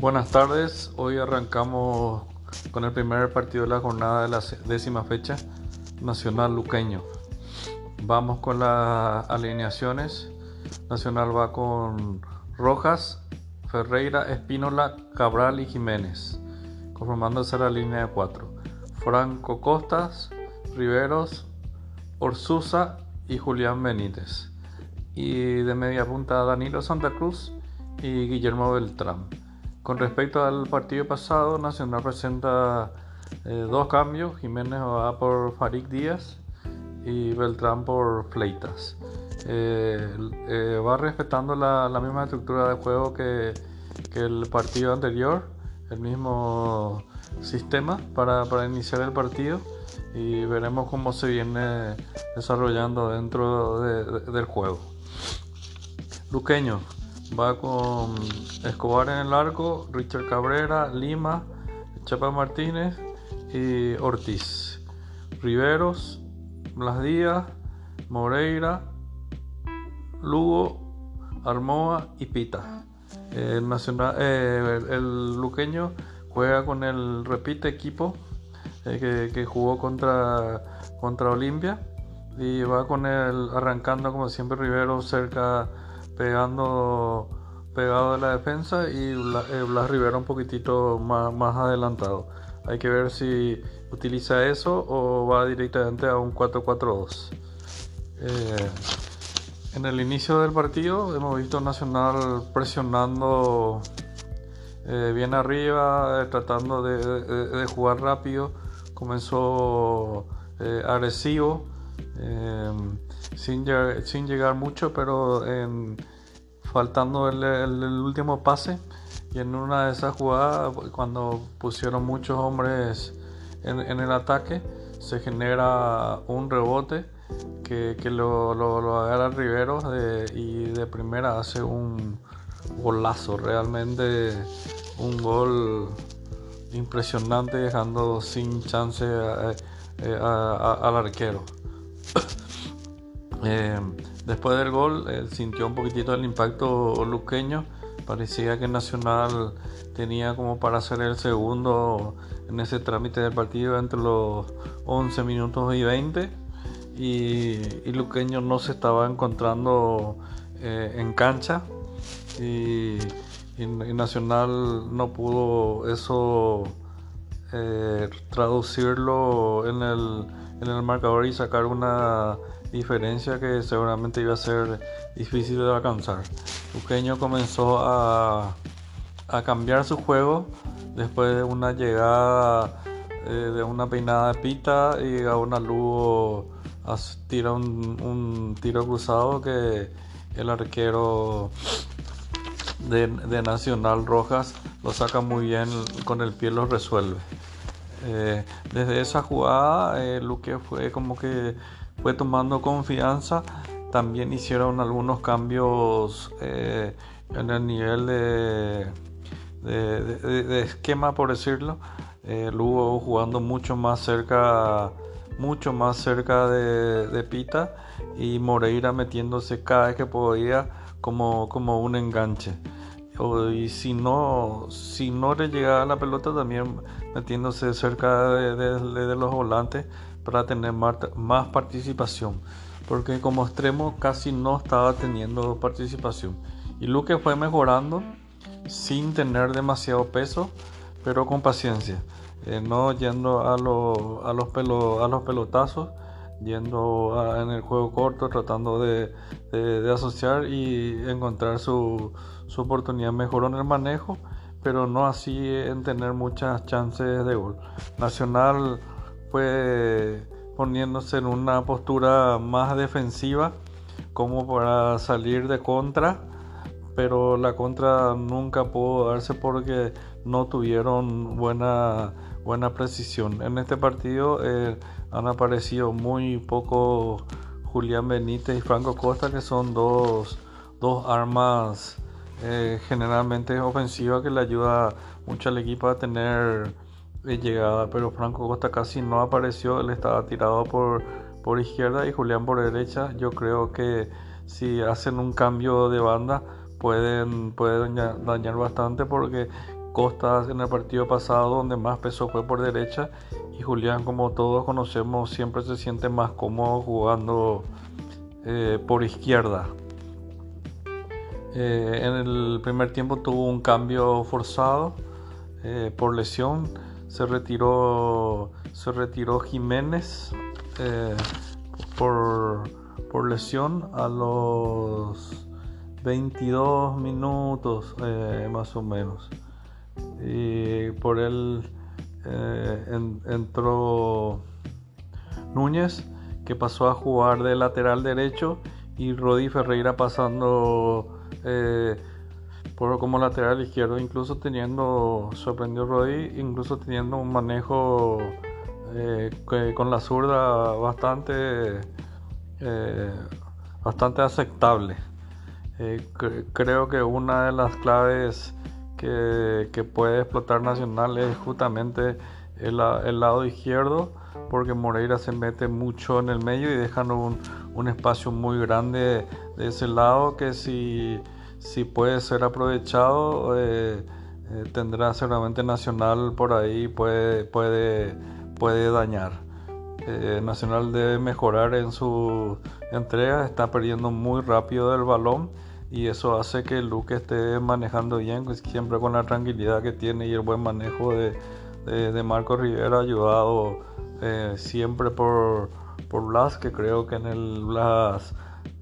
Buenas tardes, hoy arrancamos con el primer partido de la jornada de la décima fecha, Nacional Luqueño. Vamos con las alineaciones. Nacional va con Rojas, Ferreira, Espínola, Cabral y Jiménez, conformándose la línea de cuatro. Franco Costas, Riveros, Orsusa y Julián Benítez. Y de media punta Danilo Santa Cruz y Guillermo Beltrán. Con respecto al partido pasado, Nacional presenta eh, dos cambios. Jiménez va por Farik Díaz y Beltrán por Fleitas. Eh, eh, va respetando la, misma estructura de juego que, el partido anterior, el mismo sistema para, iniciar el partido y veremos cómo se viene desarrollando dentro del juego. Luqueño, Va con Escobar en el arco, Richard Cabrera, Lima, Chapa Martínez y Ortiz. Riveros, Blas Díaz, Moreira, Lugo, Armoa y Pita. El, nacional, eh, el, luqueño juega con el repite equipo eh, que, jugó contra, contra Olimpia y va con el arrancando como siempre Rivero cerca pegando pegado de la defensa y eh, Blas, Rivera un poquitito más, más adelantado. Hay que ver si utiliza eso o va directamente a un 4-4-2. Eh, en el inicio del partido hemos visto Nacional presionando eh, bien arriba, tratando de, jugar rápido. Comenzó agresivo sin, sin llegar mucho, pero faltando el, último pase. Y en una de esas jugadas, cuando pusieron muchos hombres en, el ataque, se genera un rebote que, lo, agarra Rivero y de primera hace un golazo, realmente un gol impresionante, dejando sin chance al arquero. Eh, después del gol, sintió un poquitito el impacto luqueño. Parecía que Nacional tenía como para hacer el segundo en ese trámite del partido entre los 11 minutos y 20. Y, Luqueño no se estaba encontrando eh, en cancha. Y, Nacional no pudo eso eh, traducirlo en el, en el marcador y sacar una diferencia que seguramente iba a ser difícil de alcanzar. Luqueño comenzó a, a cambiar su juego después de una llegada eh, de una peinada de pita y a una Lugo tira un, un, tiro cruzado que el arquero de, Nacional Rojas lo saca muy bien con el pie lo resuelve. Eh, desde esa jugada, eh, Luque fue como que fue tomando confianza. También hicieron algunos cambios eh, en el nivel de, de, esquema, por decirlo. Eh, Lugo jugando mucho más cerca, mucho más cerca de, Pita y Moreira metiéndose cada vez que podía como, como un enganche. Y si no, si no le llegaba la pelota, también metiéndose cerca de los volantes para tener más participación, porque como extremo casi no estaba teniendo participación. Y Luque fue mejorando sin tener demasiado peso, pero con paciencia, eh, no yendo a, a, los a los pelotazos, yendo en el juego corto, tratando de, asociar y encontrar su, su oportunidad. Mejoró en el manejo, pero no así en tener muchas chances de gol. Nacional fue poniéndose en una postura más defensiva como para salir de contra pero la contra nunca pudo darse porque no tuvieron buena buena precisión en este partido eh, han aparecido muy poco Julián Benítez y Franco Costa que son dos, dos armas eh, generalmente ofensivas que le ayuda mucho al equipo a tener de llegada, pero Franco Costa casi no apareció, él estaba tirado por, por izquierda y Julián por derecha. Yo creo que si hacen un cambio de banda pueden, pueden dañar bastante porque Costas en el partido pasado donde más peso fue por derecha y Julián como todos conocemos siempre se siente más cómodo jugando eh, por izquierda. Eh, en el primer tiempo tuvo un cambio forzado eh, por lesión. Se retiró, se retiró Jiménez por, por lesión a los 22 minutos más o menos y por él eh, entró Núñez que pasó a jugar de lateral derecho y Rodi Ferreira pasando eh, por como lateral izquierdo. Incluso teniendo sorprendió Rodi incluso teniendo un manejo eh, con la zurda bastante bastante aceptable. Creo que una de las claves que, puede explotar Nacional es justamente el, lado izquierdo, porque Moreira se mete mucho en el medio y dejan un, espacio muy grande de ese lado que si, si puede ser aprovechado eh, eh, tendrá seguramente Nacional por ahí puede, puede, puede dañar. Eh, Nacional debe mejorar en su entrega, está perdiendo muy rápido el balón y eso hace que Luke esté manejando bien, pues, siempre con la tranquilidad que tiene y el buen manejo de, de, Marco Rivera, ayudado eh, siempre por, por Blas, que creo que en el Blas,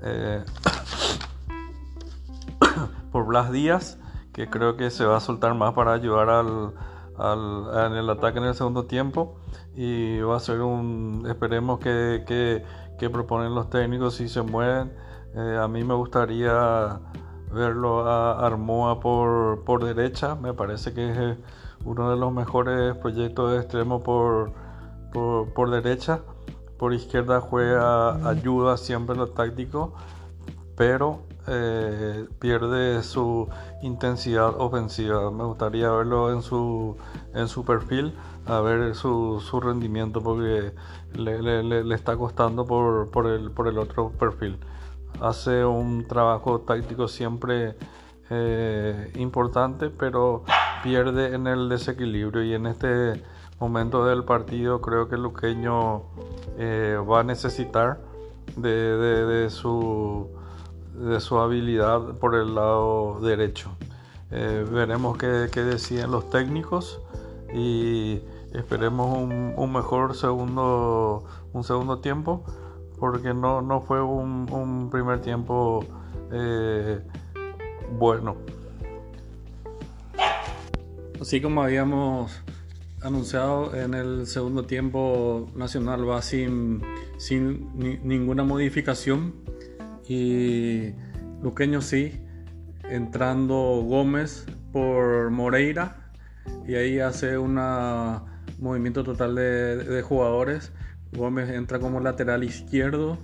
eh, por Blas Díaz, que creo que se va a soltar más para ayudar al, al, en el ataque en el segundo tiempo. Y va a ser un, esperemos que, que, que proponen los técnicos si se mueven eh, a mí me gustaría verlo a Armoa por, por derecha. Me parece que es eh, uno de los mejores proyectos de extremo por, por, derecha. Por izquierda juega, ayuda siempre en lo táctico, pero eh, pierde su intensidad ofensiva. Me gustaría verlo en su, en su perfil, a ver su, su rendimiento, porque le, le, le, está costando por, por, el, por el otro perfil hace un trabajo táctico siempre eh, importante, pero pierde en el desequilibrio y en este momento del partido creo que Luqueño eh, va a necesitar de, su, de su habilidad por el lado derecho. Eh, veremos qué, deciden los técnicos y esperemos un, un mejor segundo, un segundo tiempo porque no, no fue un, primer tiempo eh, bueno. Así como habíamos anunciado en el segundo tiempo Nacional va sin, sin ninguna modificación. Y Luqueño sí, entrando Gómez por Moreira. Y ahí hace un movimiento total de jugadores Gómez entra como lateral izquierdo,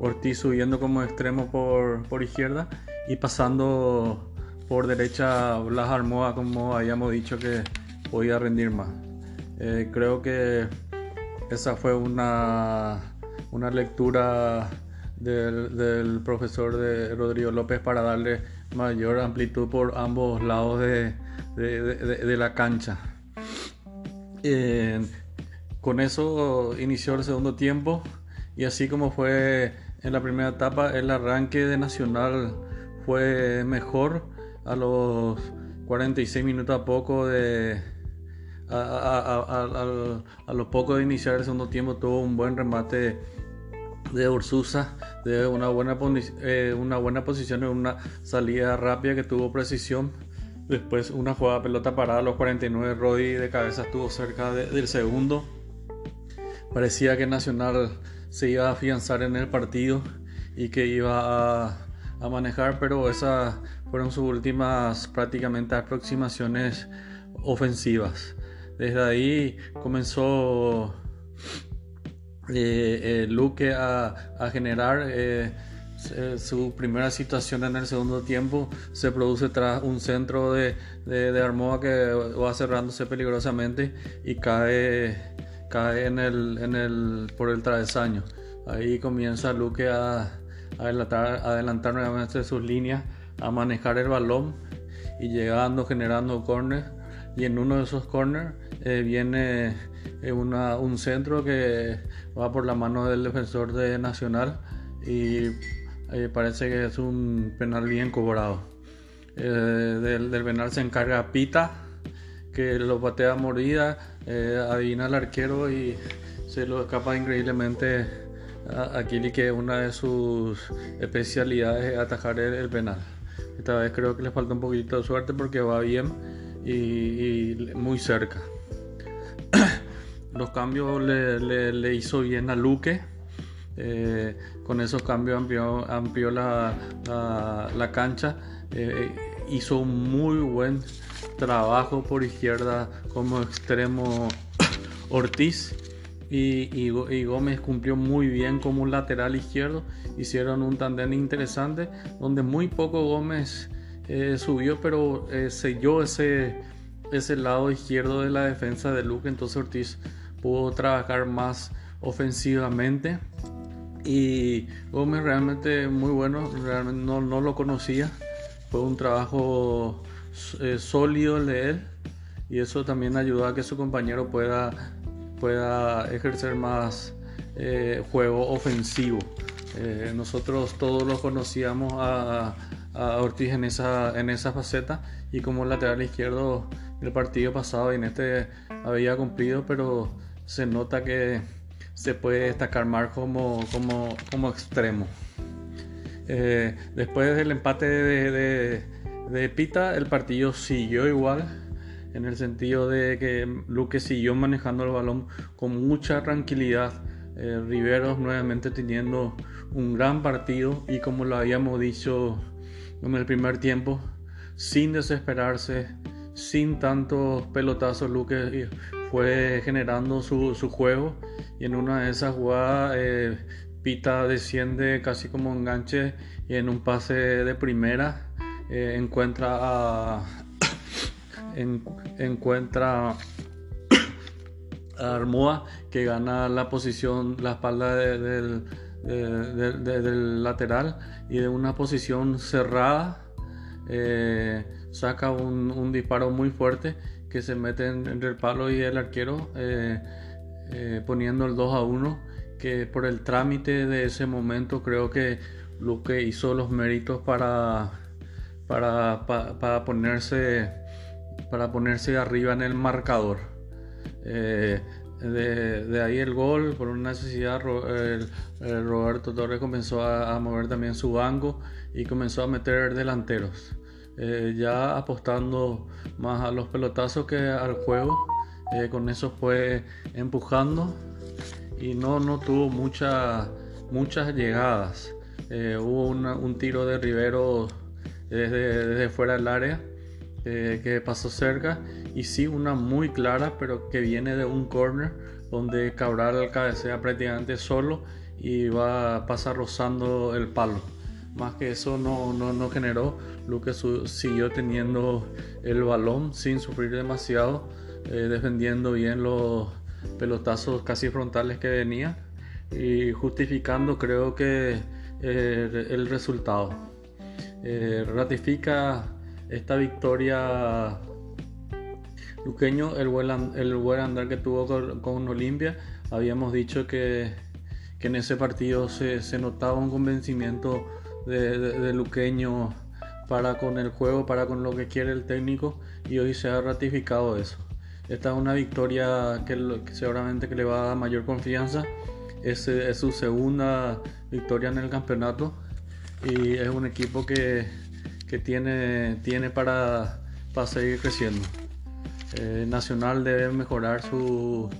Ortiz subiendo como extremo por, izquierda y pasando por derecha Blas Armoa como habíamos dicho que podía rendir más. Eh, creo que esa fue una, una lectura del, profesor de Rodrigo López para darle mayor amplitud por ambos lados de, la cancha. Eh, con eso inició el segundo tiempo. Y así como fue en la primera etapa, el arranque de Nacional fue mejor. A los 46 minutos a poco de... A, los pocos de iniciar el segundo tiempo tuvo un buen remate de Ursusa, de una buena, eh, una buena posición en una salida rápida que tuvo precisión. Después una jugada pelota parada a los 49, Rodi de cabeza estuvo cerca del segundo parecía que Nacional se iba a afianzar en el partido y que iba a, manejar, pero esas fueron sus últimas prácticamente aproximaciones ofensivas. Desde ahí comenzó eh, Luque a, generar eh, su primera situación en el segundo tiempo. Se produce tras un centro de, de, de Armoa que va cerrándose peligrosamente y cae cae en el, en el, por el travesaño. Ahí comienza Luque a, adelantar, adelantar nuevamente sus líneas, a manejar el balón y llegando, generando corner, y en uno de esos corners eh, viene eh, un centro que va por la mano del defensor de Nacional y eh, parece que es un penal bien cobrado. del, penal se encarga Pita, que lo patea mordida, adivina al arquero y se lo escapa increíblemente a, Kili, que una de sus especialidades es atajar el, penal. Esta vez creo que le falta un poquito de suerte porque va bien y muy cerca. Los cambios le, hizo bien a Luque. Eh, con esos cambios amplió, la, cancha. Eh, hizo un muy buen trabajo por izquierda como extremo Ortiz. Y, Gómez cumplió muy bien como un lateral izquierdo. Hicieron un tandem interesante donde muy poco Gómez eh, subió, pero selló ese, ese lado izquierdo de la defensa de Luque. Entonces Ortiz pudo trabajar más ofensivamente y Gómez realmente muy bueno, realmente no, no lo conocía, fue un trabajo eh, sólido el de él y eso también ayudó a que su compañero pueda, pueda ejercer más eh, juego ofensivo. Eh, nosotros todos lo conocíamos a, a, Ortiz en esa, en esa faceta y como lateral izquierdo el partido pasado y en este había cumplido, pero se nota que se puede destacar más como, como, como extremo. Eh, después del empate de, Pita, el partido siguió igual, en el sentido de que Luque siguió manejando el balón con mucha tranquilidad. Eh, Riveros nuevamente teniendo un gran partido y como lo habíamos dicho en el primer tiempo, sin desesperarse, sin tantos pelotazos, Luque fue generando su, juego y en una de esas jugadas eh, Pita desciende casi como enganche y en un pase de primera eh, encuentra a encuentra a Armoa que gana la posición la espalda del, lateral y de una posición cerrada eh, saca un, disparo muy fuerte que se meten entre el palo y el arquero eh, eh, poniendo el 2 a 1 que por el trámite de ese momento creo que Luque hizo los méritos para, para, para, ponerse para ponerse arriba en el marcador eh, de, ahí el gol por una necesidad Roberto Torres comenzó a, a mover también su banco y comenzó a meter delanteros eh, ya apostando más a los pelotazos que al juego. Eh, con eso fue empujando y no, no tuvo muchas muchas llegadas. Eh, hubo un tiro de Rivero desde, fuera del área que pasó cerca y sí una muy clara pero que viene de un corner donde Cabral cabecea prácticamente solo y va pasa rozando el palo más que eso no, no, generó. Lucas siguió teniendo el balón sin sufrir demasiado, eh, defendiendo bien los pelotazos casi frontales que venía y justificando creo que eh, el resultado. Eh, ratifica esta victoria Luqueño, el buen, el buen andar que tuvo con, Olimpia. Habíamos dicho que, en ese partido se, se notaba un convencimiento de, Luqueño para con el juego, para con lo que quiere el técnico y hoy se ha ratificado eso. Esta es una victoria que, seguramente que le va a dar mayor confianza. Es, es, su segunda victoria en el campeonato y es un equipo que, que tiene, tiene para, para seguir creciendo. Eh, Nacional debe mejorar su,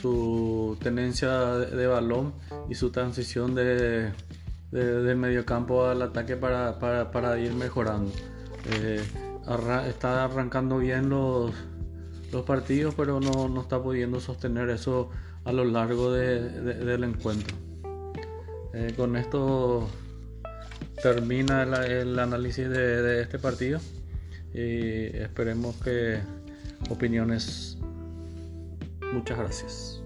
su tenencia de balón y su transición de, del mediocampo al ataque para, para, ir mejorando. Eh, está arrancando bien los, los partidos, pero no, no, está pudiendo sostener eso a lo largo del encuentro. Eh, con esto termina el, análisis de, de, este partido y esperemos que opiniones. Muchas gracias.